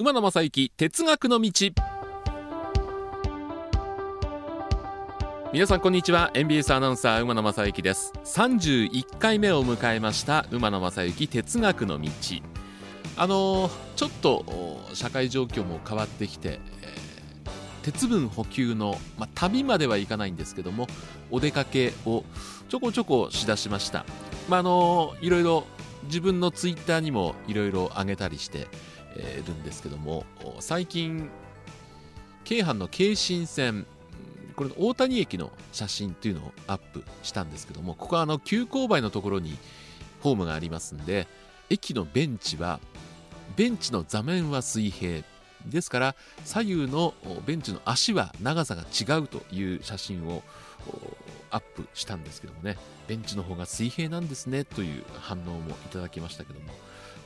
馬野正幸哲学の道。皆さんこんにちは。NBS アナウンサー馬野正幸です。31回目を迎えました馬野正幸哲学の道。あのー、ちょっと社会状況も変わってきて、えー、鉄分補給の、まあ、旅まではいかないんですけどもお出かけをちょこちょこしだしました、まああのー、いろいろ自分のツイッターにもいろいろ上げたりしてるんですけども最近京阪の京神線これ大谷駅の写真っていうのをアップしたんですけどもここはあの急勾配のところにホームがありますんで駅のベンチはベンチの座面は水平ですから左右のベンチの足は長さが違うという写真をアップしたんですけどもねベンチの方が水平なんですねという反応もいただきましたけども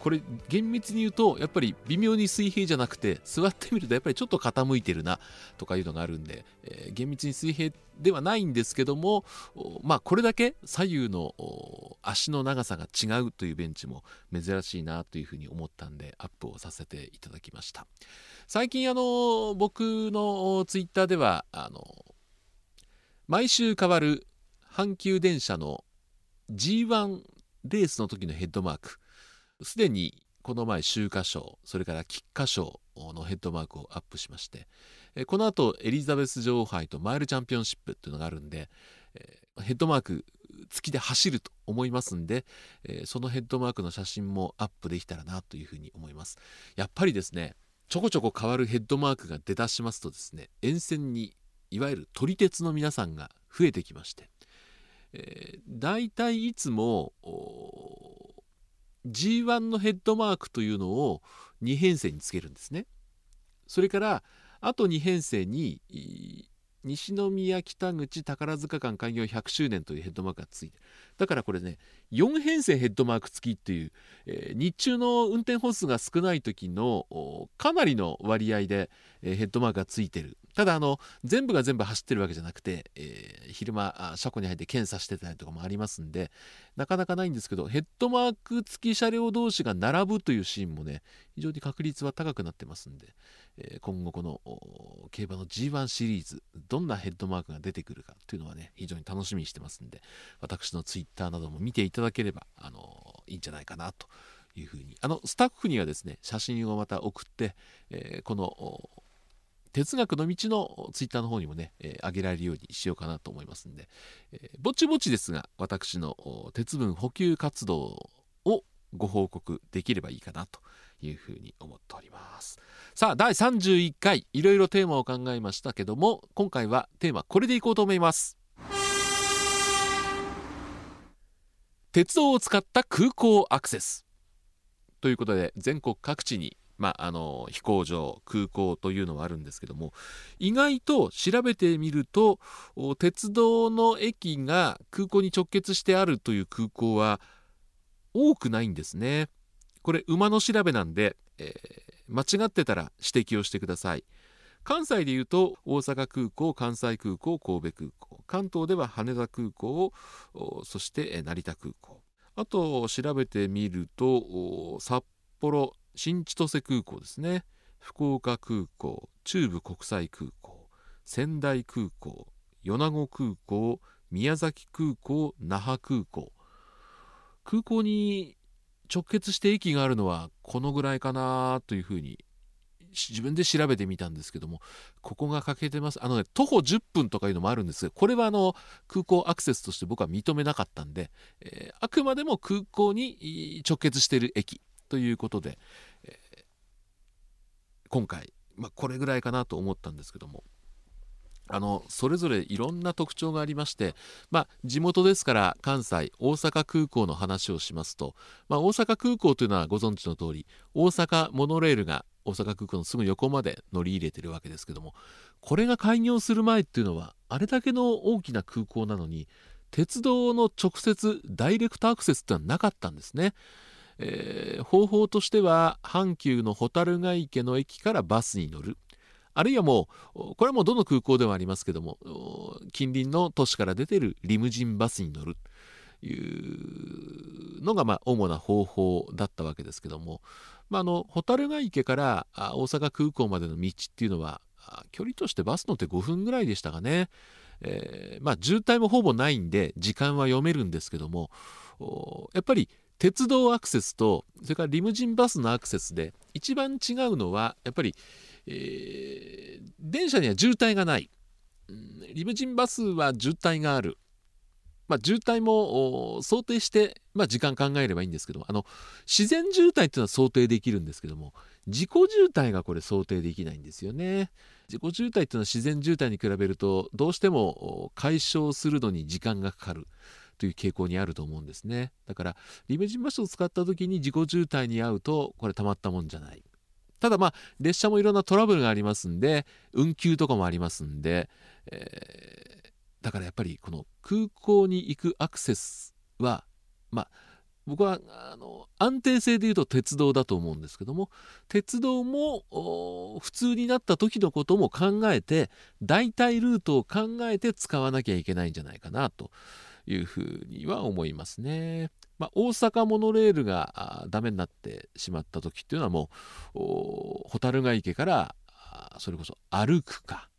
これ厳密に言うとやっぱり微妙に水平じゃなくて座ってみるとやっぱりちょっと傾いてるなとかいうのがあるんで、えー、厳密に水平ではないんですけどもまあこれだけ左右の足の長さが違うというベンチも珍しいなというふうに思ったんでアップをさせていただきました。最近あの僕のツイッターではあの毎週変わる阪急電車の G1 レースの時のヘッドマークすでにこの前秋華賞それから菊花賞のヘッドマークをアップしましてこの後エリザベス女王杯とマイルチャンピオンシップっていうのがあるんでヘッドマーク付きで走ると思いますんでそのヘッドマークの写真もアップできたらなというふうに思います。やっぱりですねちょこちょこ変わるヘッドマークが出だしますとですね沿線にいわゆる撮り鉄の皆さんが増えてきまして、えー、大体いつも G1 のヘッドマークというのを2編成につけるんですね。それからあと2編成に西宮北口宝塚間開業100周年というヘッドマークがついてだからこれね4編成ヘッドマーク付きっていう、えー、日中の運転本数が少ない時のかなりの割合で、えー、ヘッドマークがついてる。ただあの全部が全部走ってるわけじゃなくて、えー、昼間車庫に入って検査してたりとかもありますんでなかなかないんですけどヘッドマーク付き車両同士が並ぶというシーンもね非常に確率は高くなってますんで、えー、今後この競馬の G1 シリーズどんなヘッドマークが出てくるかというのはね非常に楽しみにしてますんで私の Twitter なども見ていただければあのいいんじゃないかなというふうに。あのスタッフにはですね写真をまた送って、えー、この哲学の道のツイッターの方にもね、えー、上げられるようにしようかなと思いますんで、えー、ぼちぼちですが私の鉄分補給活動をご報告できればいいかなというふうに思っております。さあ第31回いろいろテーマを考えましたけども今回はテーマこれでいこうと思います。鉄道を使った空港アクセスということで全国各地にまあ、あの飛行場空港というのはあるんですけども意外と調べてみると鉄道の駅が空港に直結してあるという空港は多くないんですね。これ馬の調べなんで、えー、間違ってたら指摘をしてください。関西でいうと大阪空港関西空港神戸空港関東では羽田空港そして成田空港。あと調べてみると札幌新千歳空港ですね。福岡空港中部国際空港仙台空港米子空港宮崎空港那覇空港。空港に直結して駅があるのはこのぐらいかなというふうに自分で調べてみたんですけどもここが欠けてます。あのね徒歩10分とかいうのもあるんですがこれはあの空港アクセスとして僕は認めなかったんで、えー、あくまでも空港に直結している駅ということで、えー、今回、まあ、これぐらいかなと思ったんですけどもあのそれぞれいろんな特徴がありまして、まあ、地元ですから関西大阪空港の話をしますと、まあ、大阪空港というのはご存知の通り大阪モノレールが大阪空港のすぐ横まで乗り入れてるわけですけどもこれが開業する前っていうのはあれだけの大きな空港なのに鉄道の直接ダイレクトアクセスってのはなかったんですね。えー、方法としては阪急の蛍ヶ池の駅からバスに乗るあるいはもうこれはもうどの空港でもありますけども近隣の都市から出てるリムジンバスに乗るいうのがまあ主な方法だったわけですけども、まあ、あの蛍ヶ池から大阪空港までの道っていうのは距離としてバス乗って5分ぐらいでしたかね。えー、まあ渋滞もほぼないんで時間は読めるんですけどもやっぱり鉄道アクセスとそれからリムジンバスのアクセスで一番違うのはやっぱり、えー、電車には渋滞がない、リムジンバスは渋滞があるまあ、渋滞も想定して、まあ、時間考えればいいんですけどあの自然渋滞っていうのは想定できるんですけども自己渋滞がこれ想定できないんですよね。自己渋滞っていうのは自然渋滞に比べるとどうしても解消するのに時間がかかるという傾向にあると思うんですね。だからリムジンバスを使った時に自己渋滞に遭うとこれたまったもんじゃない。ただまあ列車もいろんなトラブルがありますんで運休とかもありますんで、えー、だからやっぱりこの空港に行くアクセスはまあ僕はあの安定性でいうと鉄道だと思うんですけども鉄道も普通になった時のことも考えて代替ルートを考えて使わなきゃいけないんじゃないかなというふうには思いますね。まあ、大阪モノレールがダメになってしまった時っていうのはもう蛍ヶ池からそれこそ歩くか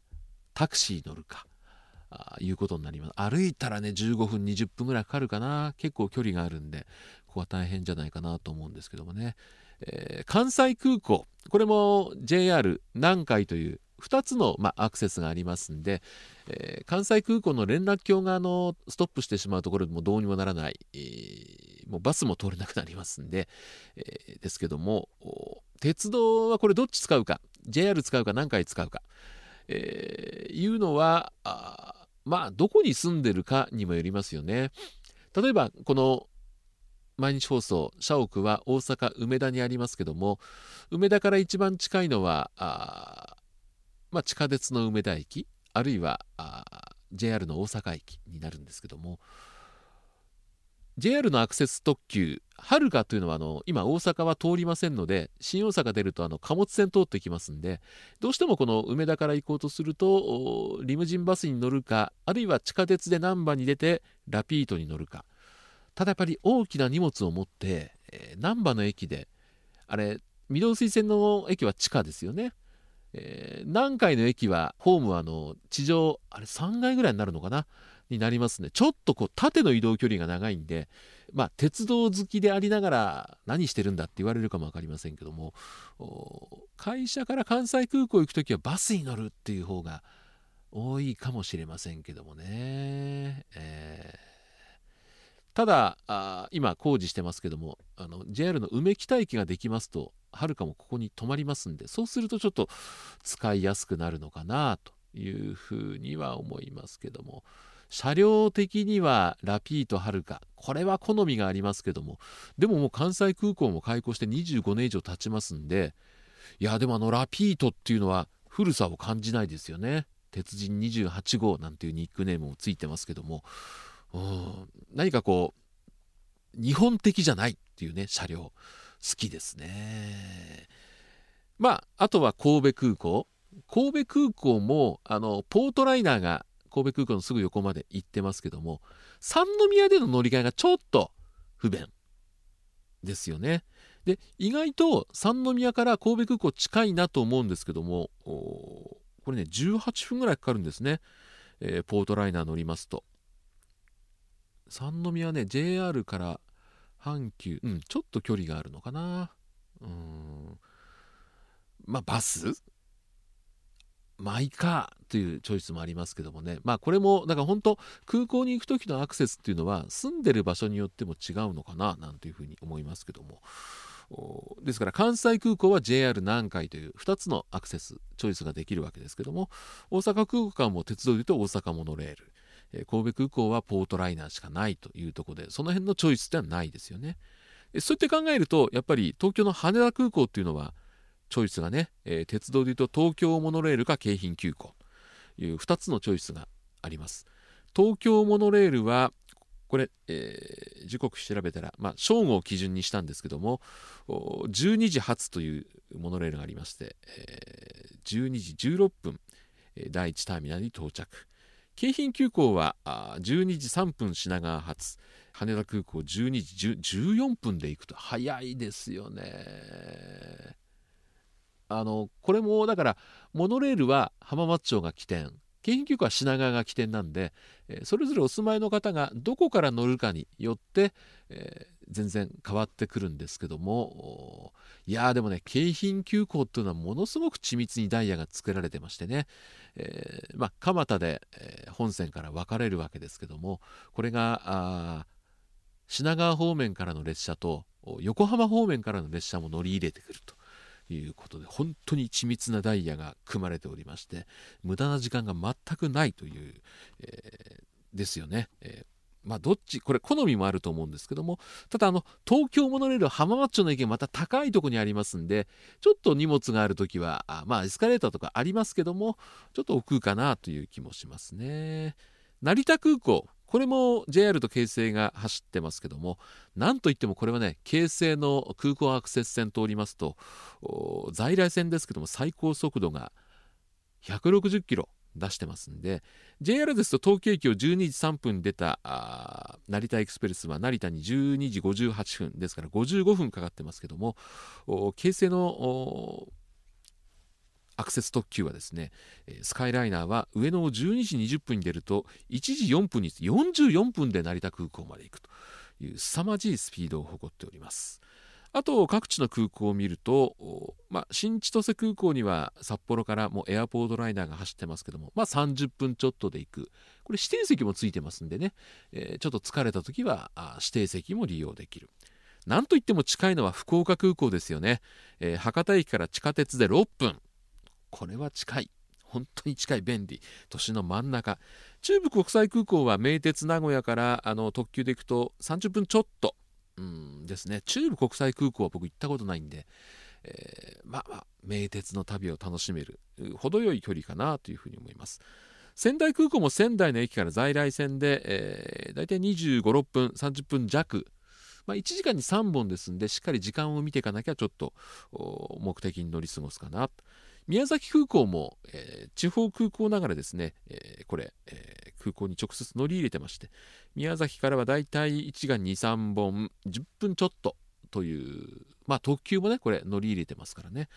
タクシー乗るかあいうことになります。歩いたらね15分20分ぐらいかかるかな。結構距離があるんでここは大変じゃないかなと思うんですけどもね、えー、関西空港。これも JR 南海という2つの、まアクセスがありますんで、えー、関西空港の連絡橋があのストップしてしまうところでもどうにもならない、えー、もうバスも通れなくなりますんで、えー、ですけども鉄道はこれどっち使うか。JR 使うか何回使うか、えいうのはまあどこに住んでるかにもよりますよね。例えばこの毎日放送社屋は大阪梅田にありますけども梅田から一番近いのはあ、まあ、地下鉄の梅田駅あるいはあ JR の大阪駅になるんですけども JR のアクセス特急はるかというのはあの今大阪は通りませんので新大阪出るとあの貨物船通ってきますんでどうしてもこの梅田から行こうとするとリムジンバスに乗るかあるいは地下鉄で難波に出てラピートに乗るか。ただやっぱり大きな荷物を持って、えー、難波の駅であれ御堂水線の駅は地下ですよね、えー、南海の駅はホームはあの地上あれ3階ぐらいになるのかな。になりますね。ちょっとこう縦の移動距離が長いんでまあ鉄道好きでありながら何してるんだって言われるかも分かりませんけども会社から関西空港行く時はバスに乗るっていう方が多いかもしれませんけどもね、えー、ただあ今工事してますけどもあの JR の梅北駅ができますとはるかもここに止まりますんでそうするとちょっと使いやすくなるのかなというふうには思いますけども。車両的にはラピートはるか。これは好みがありますけども。でももう関西空港も開港して25年以上経ちますんで。いやでもあのラピートっていうのは古さを感じないですよね。鉄人28号なんていうニックネームもついてますけども。何かこう日本的じゃないっていうね車両。好きですね。まああとは神戸空港。神戸空港もあのポートライナーが神戸空港のすぐ横まで行ってますけども三宮での乗り換えがちょっと不便ですよね。で意外と三宮から神戸空港近いなと思うんですけどもこれね18分ぐらいかかるんですね、えー、ポートライナー乗りますと。三宮ね JR から阪急うんちょっと距離があるのかな。うん。まあバスマイカーというチョイスもありますけどもね。まあこれもだから本当空港に行く時のアクセスっていうのは住んでる場所によっても違うのかななんていうふうに思いますけども。ですから関西空港は JR 南海という2つのアクセスチョイスができるわけですけども大阪空港間も鉄道でいうと大阪モノレール、え神戸空港はポートライナーしかないというとこでその辺のチョイスではないですよね。そうやって考えるとやっぱり東京の羽田空港っていうのはチョイスがね、えー、鉄道でいうと東京モノレールか京浜急行。という2つのチョイスがあります。東京モノレールはこれ、えー、時刻調べたら、まあ、正午を基準にしたんですけども12時発というモノレールがありまして、えー、12時16分第1ターミナルに到着。京浜急行は12時3分品川発羽田空港12時14分で行くと早いですよね。あのこれもだからモノレールは浜松町が起点京浜急行は品川が起点なんで、それぞれお住まいの方がどこから乗るかによって、えー、全然変わってくるんですけどもいやーでもね京浜急行っていうのはものすごく緻密にダイヤが作られてましてね、えー、まあ、蒲田で、え、本線から分かれるわけですけどもこれが品川方面からの列車と横浜方面からの列車も乗り入れてくると。いうことで本当に緻密なダイヤが組まれておりまして無駄な時間が全くないという、えー、ですよね。えーまあ、どっちこれ好みもあると思うんですけどもただあの東京モノレール浜松町の駅また高いとこにありますんでちょっと荷物がある時はあまあエスカレーターとかありますけどもちょっと奥かなという気もしますね成田空港これも JR と京成が走ってますけどもなんといってもこれはね京成の空港アクセス線通りますと在来線ですけども最高速度が160キロ出してますんで JR ですと東京駅を12時3分出た成田エクスプレスは成田に12時58分ですから55分かかってますけども京成のアクセス特急はですねスカイライナーは上野を12時20分に出ると1時4分に44分で成田空港まで行くという凄まじいスピードを誇っております。あと各地の空港を見ると、まあ、新千歳空港には札幌からもうエアポートライナーが走ってますけども、まあ、30分ちょっとで行く。これ指定席もついてますんでね、えー、ちょっと疲れた時は指定席も利用できる。なんといっても近いのは福岡空港ですよね、えー、博多駅から地下鉄で6分。これは近い。本当に近い便利。都市の真ん中。中部国際空港は名鉄名古屋からあの特急で行くと30分ちょっと。うんですね。中部国際空港は僕行ったことないんで、えー、まあまあ名鉄の旅を楽しめる。程よい距離かなというふうに思います。仙台空港も仙台の駅から在来線で、えー、大体25、6分30分弱。まあ、1時間に3本ですんでしっかり時間を見ていかなきゃちょっと目的に乗り過ごすかな宮崎空港も、えー、地方空港ながらですね、えー、これ、えー、空港に直接乗り入れてまして宮崎からはだいたい1時間23本10分ちょっとというまあ特急もねこれ乗り入れてますからね、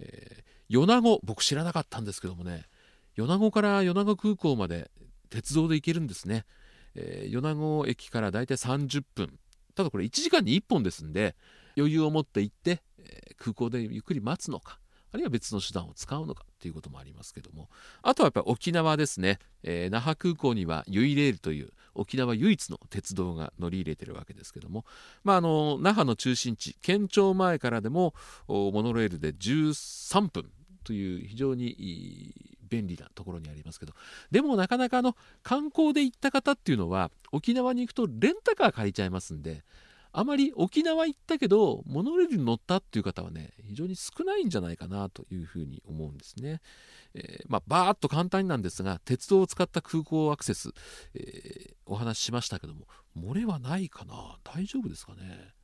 え米子僕知らなかったんですけどもね米子から米子空港まで鉄道で行けるんですね、え米子駅からだいたい30分。ただこれ1時間に1本ですんで余裕を持って行って、え空港でゆっくり待つのか。あるいは別の手段を使うのかということもありますけども。あとはやっぱり沖縄ですね、えー、那覇空港にはユイレールという沖縄唯一の鉄道が乗り入れてるわけですけども、まあ、あの那覇の中心地県庁前からでもモノレールで13分という非常に便利なところにありますけど。でもなかなかあの観光で行った方っていうのは沖縄に行くとレンタカー借りちゃいますんであまり沖縄行ったけどモノレールに乗ったっていう方はね非常に少ないんじゃないかなというふうに思うんですね。えー、まあ、バーッと簡単なんですが鉄道を使った空港アクセス、えー、お話ししましたけども漏れはないかな。大丈夫ですかね。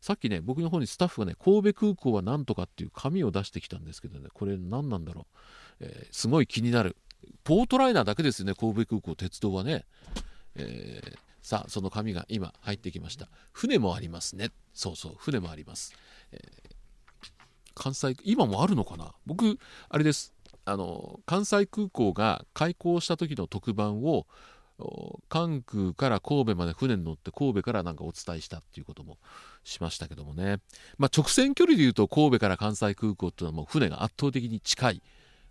さっきね僕の方にスタッフがね神戸空港は何とかっていう紙を出してきたんですけどねこれ何なんだろう、えー、すごい気になる。ポートライナーだけですよね神戸空港鉄道はね、えーさあその紙が今入ってきました。船もありますね。そうそう船もあります、えー、関西今もあるのかな？僕あれです。あの関西空港が開港した時の特番を関空から神戸まで船に乗って神戸からなんかお伝えしたっていうこともしましたけどもね、まあ、直線距離でいうと神戸から関西空港っていうのはもう船が圧倒的に近い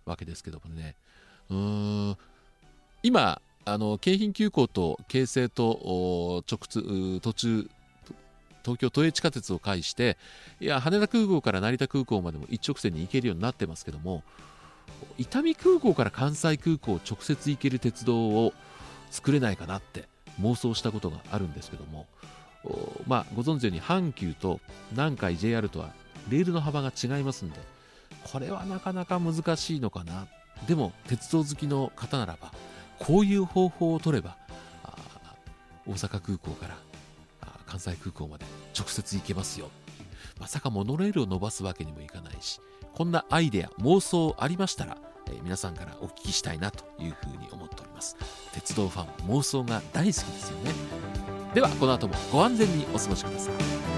わけですけどもね。うーん今あの京浜急行と京成と直通途中東京都営地下鉄を介していや羽田空港から成田空港までも一直線に行けるようになってますけども伊丹空港から関西空港直接行ける鉄道を作れないかなって妄想したことがあるんですけどもまあご存知のように阪急と南海 JR とはレールの幅が違いますんでこれはなかなか難しいのかな。でも鉄道好きの方ならばこういう方法を取れば大阪空港から関西空港まで直接行けますよ。まさかモノレールを伸ばすわけにもいかないしこんなアイデア妄想ありましたらえー皆さんからお聞きしたいなというふうに思っております。鉄道ファン妄想が大好きですよね。ではこの後もご安全にお過ごしください。